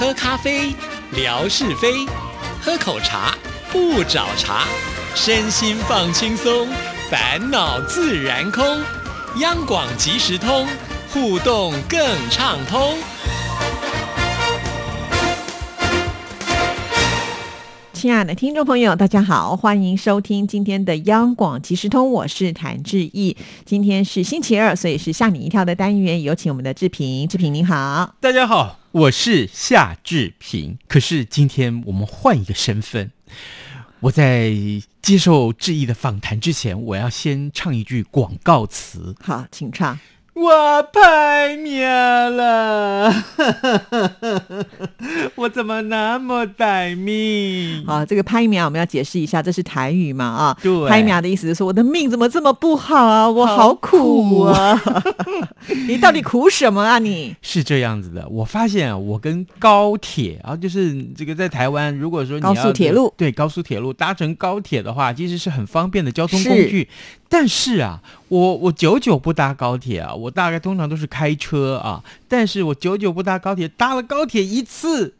喝咖啡，聊是非；喝口茶，不找茬。身心放轻松，烦恼自然空。央广即时通，互动更畅通。亲爱的听众朋友，大家好，欢迎收听今天的央广即时通，我是谭志毅。今天是星期二，所以是吓你一跳的单元，有请我们的志平。志平您好，大家好，我是夏志平。可是今天我们换一个身份，我在接受志毅的访谈之前，我要先唱一句广告词。好，请唱。我拍灭了，我怎么那么歹命？啊，这个拍苗我们要解释一下，这是台语嘛？啊，对，拍苗的意思是说我的命怎么这么不好啊？我好苦啊！你到底苦什么啊？你是这样子的，我发现我跟高铁啊，就是这个在台湾，如果说你高速铁路对高速铁路搭乘高铁的话，其实是很方便的交通工具。但是啊，我我久久不搭高铁啊，我大概通常都是开车啊。但是我久久不搭高铁，搭了高铁一次，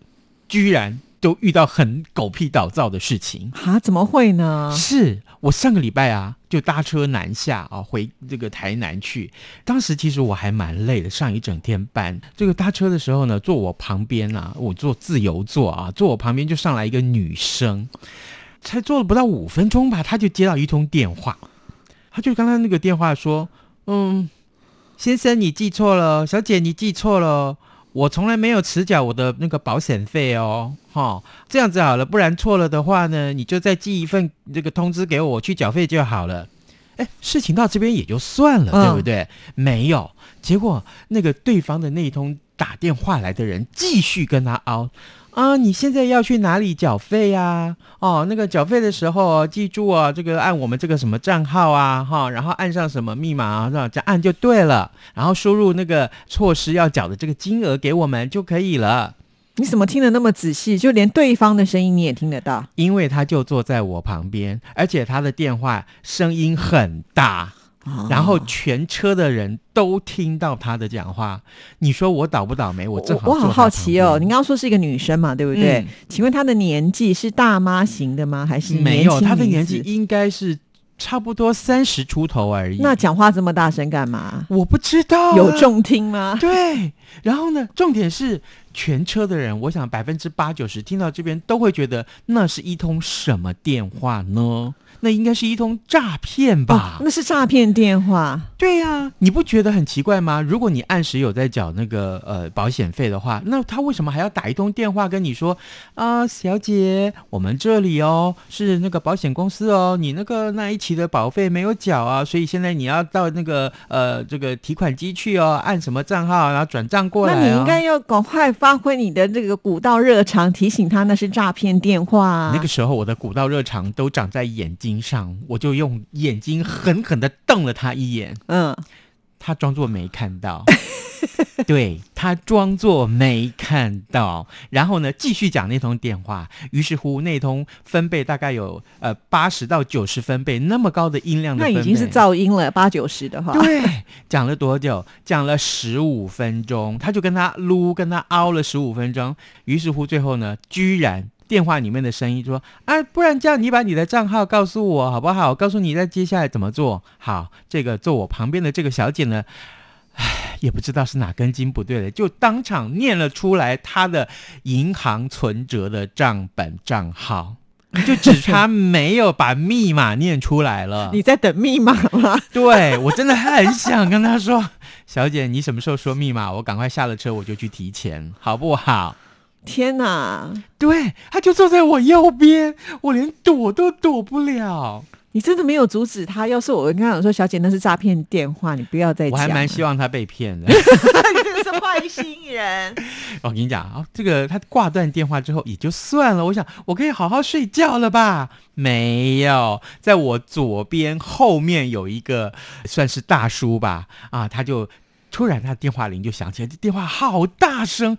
居然都遇到很狗屁倒灶的事情啊！怎么会呢？是我上个礼拜啊，就搭车南下啊，回这个台南去。当时其实我还蛮累的，上一整天班。这个搭车的时候呢，坐我旁边啊，我坐自由座啊，坐我旁边就上来一个女生，才坐了不到五分钟吧，她就接到一通电话。他就刚刚那个电话说：“嗯，先生你记错了，小姐你记错了，我从来没有迟缴我的那个保险费哦，哈，这样子好了，不然错了的话呢，你就再寄一份这个通知给我，去缴费就好了。哎，事情到这边也就算了，对不对？没有，结果那个对方的那一通打电话来的人继续跟他凹。”啊，你现在要去哪里缴费呀？哦，那个缴费的时候，记住啊，这个按我们这个什么账号啊，哈，然后按上什么密码啊，这样按就对了。然后输入那个措施要缴的这个金额给我们就可以了。你怎么听得那么仔细？就连对方的声音你也听得到？因为他就坐在我旁边，而且他的电话声音很大。然后全车的人都听到他的讲话，你说我倒不倒霉？我正好我好好奇哦。你刚刚说是一个女生嘛，对不对？请问她的年纪是大妈型的吗？还是没有？她的年纪应该是差不多三十出头而已。那讲话这么大声干嘛？我不知道，有重听吗？对。然后呢？重点是全车的人，我想百分之八九十听到这边都会觉得那是一通什么电话呢？那应该是一通诈骗吧？那是诈骗电话。对呀，你不觉得很奇怪吗？如果你按时有在缴那个呃保险费的话，那他为什么还要打一通电话跟你说啊，小姐，我们这里哦是那个保险公司哦，你那个那一期的保费没有缴啊，所以现在你要到那个呃这个提款机去哦，按什么账号然后转账过来。那你应该要赶快发挥你的这个古道热肠，提醒他那是诈骗电话。那个时候我的古道热肠都长在眼睛。上，我就用眼睛狠狠的瞪了他一眼。嗯，他装作没看到，对他装作没看到，然后呢，继续讲那通电话。于是乎，那通分贝大概有呃八十到九十分贝那么高的音量的，那已经是噪音了，八九十的话。对，讲了多久？讲了十五分钟，他就跟他撸，跟他凹了十五分钟。于是乎，最后呢，居然。电话里面的声音说：“啊，不然这样你把你的账号告诉我好不好？告诉你，在接下来怎么做好。”这个坐我旁边的这个小姐呢，唉，也不知道是哪根筋不对了，就当场念了出来她的银行存折的账本账号，就只差没有把密码念出来了。你在等密码吗？对我真的很想跟她说：“小姐，你什么时候说密码？我赶快下了车，我就去提钱，好不好？”天哪！对，他就坐在我右边，我连躲都躲不了。你真的没有阻止他？要是我跟他讲说，小姐那是诈骗电话，你不要再讲。我还蛮希望他被骗的。你是坏心人。我跟你讲啊，这个他挂断电话之后也就算了，我想我可以好好睡觉了吧？没有，在我左边后面有一个算是大叔吧，啊，他就突然他电话铃就响起来，这电话好大声。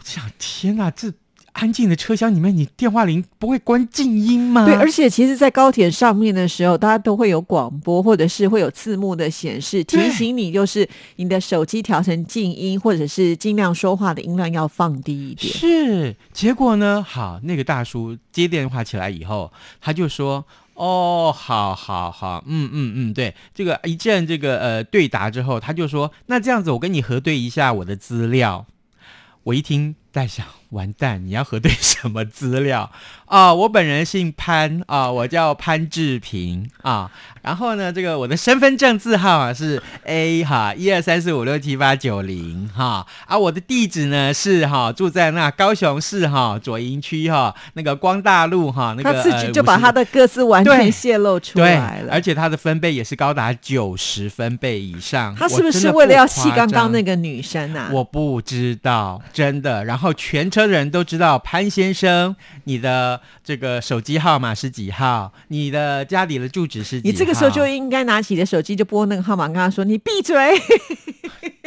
我想，天哪，这安静的车厢里面，你电话铃不会关静音吗？对，而且其实，在高铁上面的时候，大家都会有广播，或者是会有字幕的显示，提醒你，就是你的手机调成静音，或者是尽量说话的音量要放低一点。是，结果呢？好，那个大叔接电话起来以后，他就说：“哦，好好好，嗯嗯嗯，对，这个一阵这个呃对答之后，他就说：那这样子，我跟你核对一下我的资料。”我一听在想，完蛋，你要核对什么资料 啊？我本人姓潘啊，我叫潘志平啊。然后呢，这个我的身份证字号啊是 A 哈一二三四五六七八九零哈啊，我的地址呢是哈住在那高雄市哈左营区哈那个光大路哈那个他自己就把他的各自完全泄露出来，了而。且他的分贝也是高达九十分贝以上。他是不是为了要气刚刚那个女生啊？我不知道，真的。然后全车的人都知道潘先生，你的这个手机号码是几号？你的家里的住址是几号？你这个时候就应该拿起你的手机就拨那个号码，跟他说：“你闭嘴，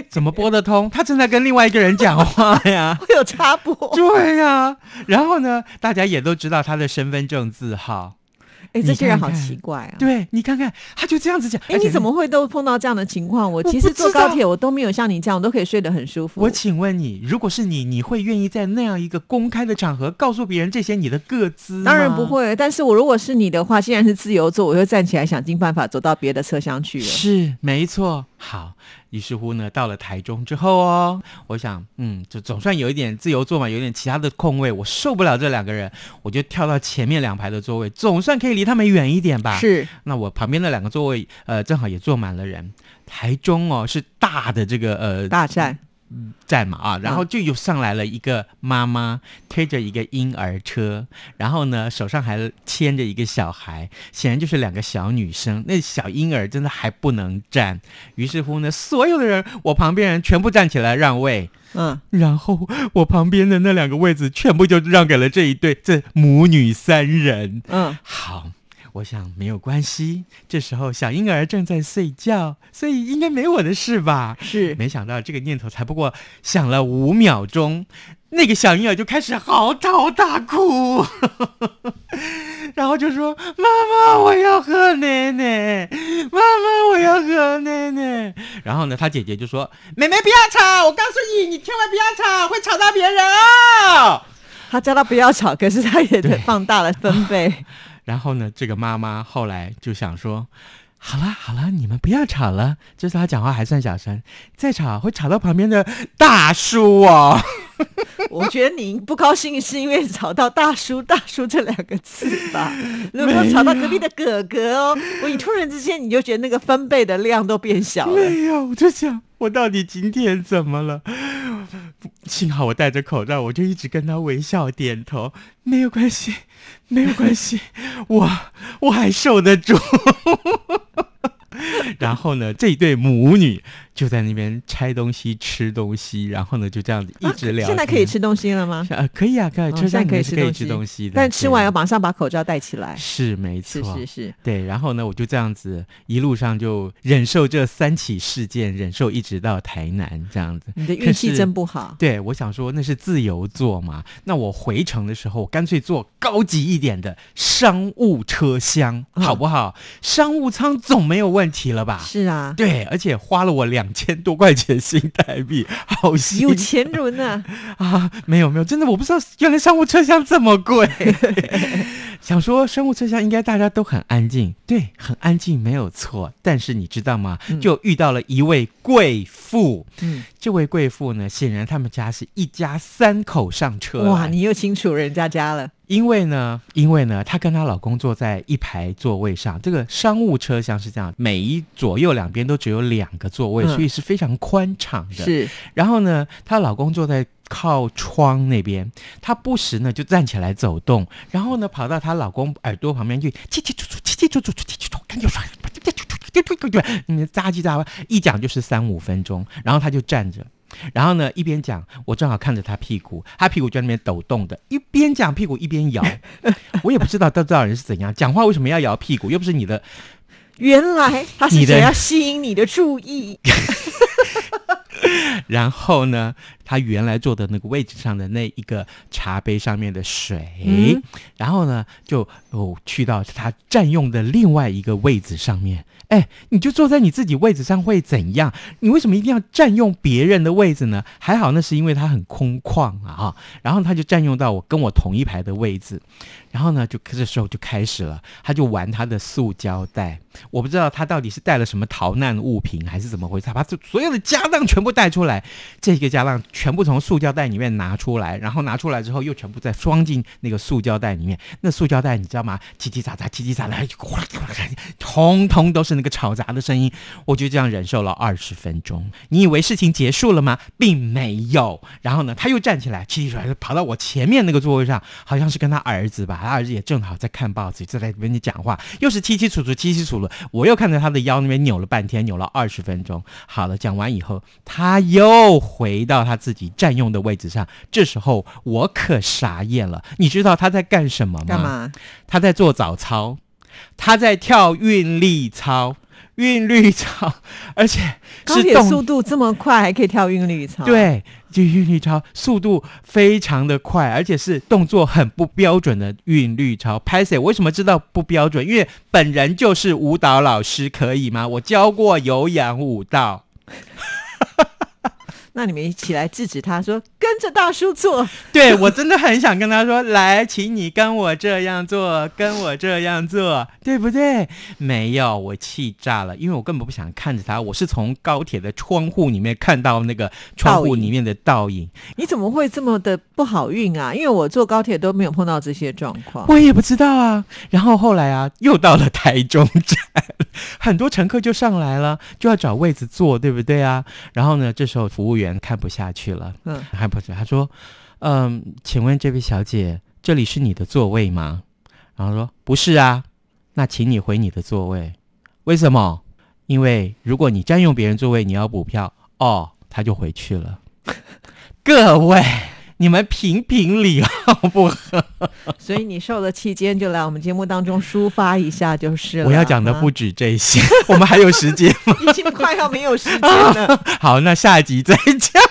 怎么拨得通？他正在跟另外一个人讲话呀。会有插播。对呀、然后呢，大家也都知道他的身份证字号。”哎，这些人好奇怪啊！对你看看，他就这样子讲。哎，你怎么会都碰到这样的情况？我其实坐高铁我都没有像你这样，我都可以睡得很舒服。我请问你，如果是你，你会愿意在那样一个公开的场合告诉别人这些你的个资？当然不。会，但是我如果是你的话，既然是自由座，我就站起来想尽办法走到别的车厢去了。是，没错。好，于是乎呢，到了台中之后哦，我想，嗯，就总算有一点自由坐嘛，有点其他的空位，我受不了这两个人，我就跳到前面两排的座位，总算可以离他们远一点吧。。是，那我旁边的两个座位，呃，正好也坐满了人。台中哦，是大的这个呃大战。站嘛啊，然后就有上来了一个妈妈推着一个婴儿车，然后呢手上还牵着一个小孩，显然就是两个小女生。那小婴儿真的还不能站，于是乎呢，所有的人我旁边人全部站起来让位，嗯，然后我旁边的那两个位子全部就让给了这一对这母女三人。嗯，好。我想没有关系，这时候小婴儿正在睡觉，所以应该没我的事吧。是。没想到这个念头才不过想了五秒钟，那个小婴儿就开始嚎啕大哭，然后就说：“妈妈，我要喝奶奶，妈妈，我要喝奶奶。”然后呢，他姐姐就说：“妹妹不要吵，我告诉你，你千万不要吵，会吵到别人哦。”他叫他不要吵，可是他也对放大了分贝。然后呢，这个妈妈后来就想说：“好了好了，你们不要吵了。”这时候她讲话还算小声，再吵会吵到旁边的大叔哦。我觉得你不高兴是因为吵到“大叔”“大叔”这两个字吧？如果吵到隔壁的哥哥哦，我你突然之间你就觉得那个分贝的量都变小了。没有，我就想，我到底今天怎么了？幸好我戴着口罩，我就一直跟他微笑点头，没有关系，没有关系，我我还受得住。然后呢，这对母女就在那边拆东西、吃东西，然后呢就这样子一直聊、啊现在可以。吃东西了吗？呃，可以啊，可以，车哦现在可以吃东西但吃完要马上把口罩戴起来。是没错，是是，对，然后呢，我就这样子一路上就忍受这三起事件，忍受一直到台南这样子。你的运气真不好。对，我想说那是自由座嘛，那我回程的时候，我干脆坐高级一点的商务车厢，嗯好不好？商务舱总没有问题了吧？是啊，对，而且花了我两千多块钱新台币，好心有钱人呐、啊！没有没有，真的我不知道原来商务车厢这么贵。想说商务车厢应该大家都很安静，对，很安静没有错。但是你知道吗？就遇到了一位贵妇。嗯，这位贵妇呢，显然他们家是一家三口上车。哇，你又清楚人家家了。因为呢，因为呢，她跟她老公坐在一排座位上。这个商务车厢是这样，每一左右两边都只有两个座位，嗯所以是非常宽敞的。是，然后呢，她老公坐在靠窗那边，她不时呢就站起来走动，然后呢跑到她老公耳朵旁边去叽叽喳喳、叽叽喳喳、叽叽喳喳，赶紧说。你喳叽喳，一讲就是三五分钟，然后她就站着，然后呢一边讲，我正好看着他屁股，他屁股就在那边抖动的，一边讲屁股一边摇，我也不知道到底人是怎样讲话为什么要摇屁股，又不是你的原来他是想要吸引你的注意。然后呢，他原来坐的那个位置上的那一个茶杯上面的水，嗯然后呢，就哦去到他占用的另外一个位置上面。哎，你就坐在你自己位置上会怎样？你为什么一定要占用别人的位置呢？还好那是因为他很空旷啊哈，然后他就占用到我跟我同一排的位置，然后呢，就这时候就开始了，他就玩他的塑胶袋。我不知道他到底是带了什么逃难物品，还是怎么回事，他把这所有的家当全部带出来，这个家当全部从塑胶袋里面拿出来，然后拿出来之后又全部再装进那个塑胶袋里面。那塑胶袋你知道吗？叽叽喳喳，叽叽喳喳，哗啦哗啦，通通都是那个吵杂的声音。我就这样忍受了二十分钟。你以为事情结束了吗？并没有。然后呢，他又站起来，气气喘喘跑到我前面那个座位上，好像是跟他儿子吧，他儿子也正好在看报纸，就在跟你讲话，又是凄凄楚楚，凄凄楚楚。我又看着他的腰那边扭了半天，扭了二十分钟。好了，讲完以后，他又回到他自己占用的位置上。这时候我可傻眼了，你知道他在干什么吗？干？嘛？他在做早操，他在跳韵律操，韵律操，而且高铁是速度这么快，还可以跳韵律操？，对，就韵律操速度非常的快，而且是动作很不标准的韵律操。拍谁？为什么知道不标准？因为本人就是舞蹈老师，可以吗？我教过有氧舞蹈。那你们一起来制止他说跟着大叔做。对我真的很想跟他说，来，请你跟我这样做，跟我这样做，对不对？没有，我气炸了，因为我根本不想看着他，我是从高铁的窗户里面看到那个窗户里面的倒影，你怎么会这么的不好运啊？因为我坐高铁都没有碰到这些状况。我也不知道啊。然后后来啊，又到了台中站，很多乘客就上来了，就要找位子坐，对不对啊？然后呢，这时候服务员看不下去了，嗯，还不是他说：“嗯，请问这位小姐，这里是你的座位吗？”然后说：“不是啊，那请你回你的座位。为什么？因为如果你占用别人座位，你要补票。哦，他就回去了。各位，你们评评理好不好？所以你受了气，今天就来我们节目当中抒发一下就是了。我要讲的啊不止这些，我们还有时间吗？已经快要没有时间了。好，那下一集再讲。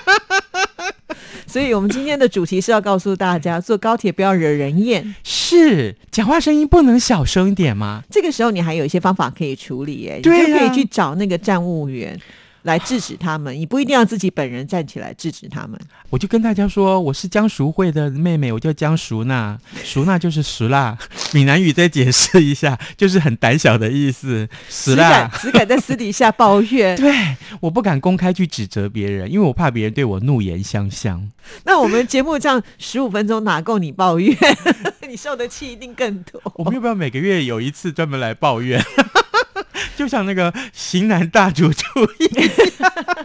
所以我们今天的主题是要告诉大家，坐高铁不要惹人厌。是，讲话声音不能小声一点吗？这个时候你还有一些方法可以处理，哎，你就对呀可以去找那个站务员来制止他们，你不一定要自己本人站起来制止他们。我就跟大家说，我是江淑慧的妹妹，我叫江淑娜，淑娜就是熟辣。闽南语再解释一下，就是很胆小的意思，熟只敢辣。只敢在私底下抱怨。对，我不敢公开去指责别人，因为我怕别人对我怒言相向。那我们节目这样十五分钟哪够你抱怨？你受的气一定更多。我们要不要每个月有一次专门来抱怨？就像那个型男大主厨一样，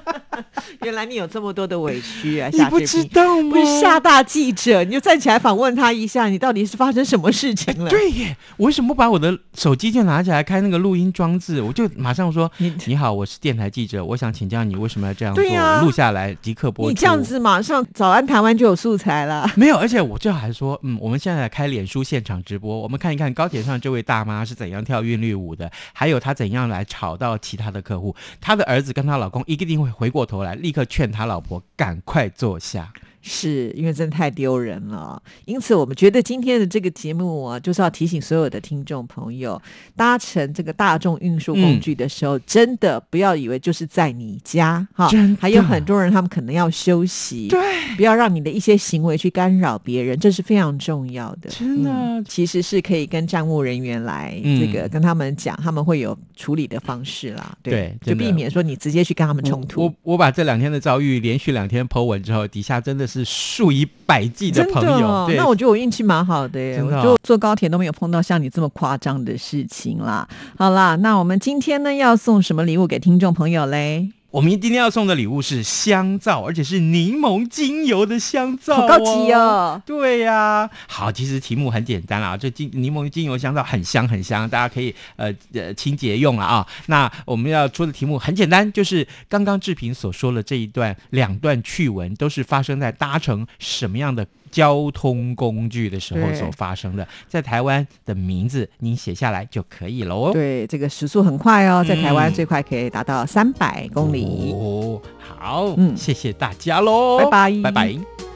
原来你有这么多的委屈啊！你不知道吗？不是厦大记者，你就站起来访问他一下，你到底是发生什么事情了？对耶，我为什么不把我的手机就拿起来开那个录音装置？我就马上说 你：“你好，我是电台记者，我想请教你为什么要这样做？录下来即刻播。”你这样子马上早安台湾就有素材了。没有，而且我最后还说，嗯，我们现在来开脸书现场直播，我们看一看高铁上这位大妈是怎样跳韵律舞的，还有她怎样来吵到其他的客户。她的儿子跟她老公一定会回过头来，立刻劝他老婆赶快坐下。是因为真的太丢人了，因此我们觉得今天的这个节目啊，就是要提醒所有的听众朋友，搭乘这个大众运输工具的时候，真的不要以为就是在你家哈，还有很多人他们可能要休息，对，不要让你的一些行为去干扰别人，这是非常重要的。真的嗯其实是可以跟站务人员来嗯这个跟他们讲，他们会有处理的方式啦，就对就避免说你直接去跟他们冲突。我我把这两天的遭遇连续两天 Po 文之后，底下真的是数以百计的真朋友。的，那我觉得我运气蛮好的耶，真的哦我就坐高铁都没有碰到像你这么夸张的事情啦。好啦，那我们今天呢要送什么礼物给听众朋友嘞？我们今天要送的礼物是香皂，而且是柠檬精油的香皂，好高级哦！对呀，好，其实题目很简单啊，这柠柠檬精油香皂很香很香，大家可以呃呃清洁用了啊。那我们要出的题目很简单，就是刚刚志平所说的这一段两段趣闻，都是发生在搭乘什么样的交通工具的时候所发生的，在台湾的名字您写下来就可以了哦。对，这个时速很快哦，在台湾最快可以达到三百公里。哦，好，嗯，谢谢大家喽，拜拜，拜拜。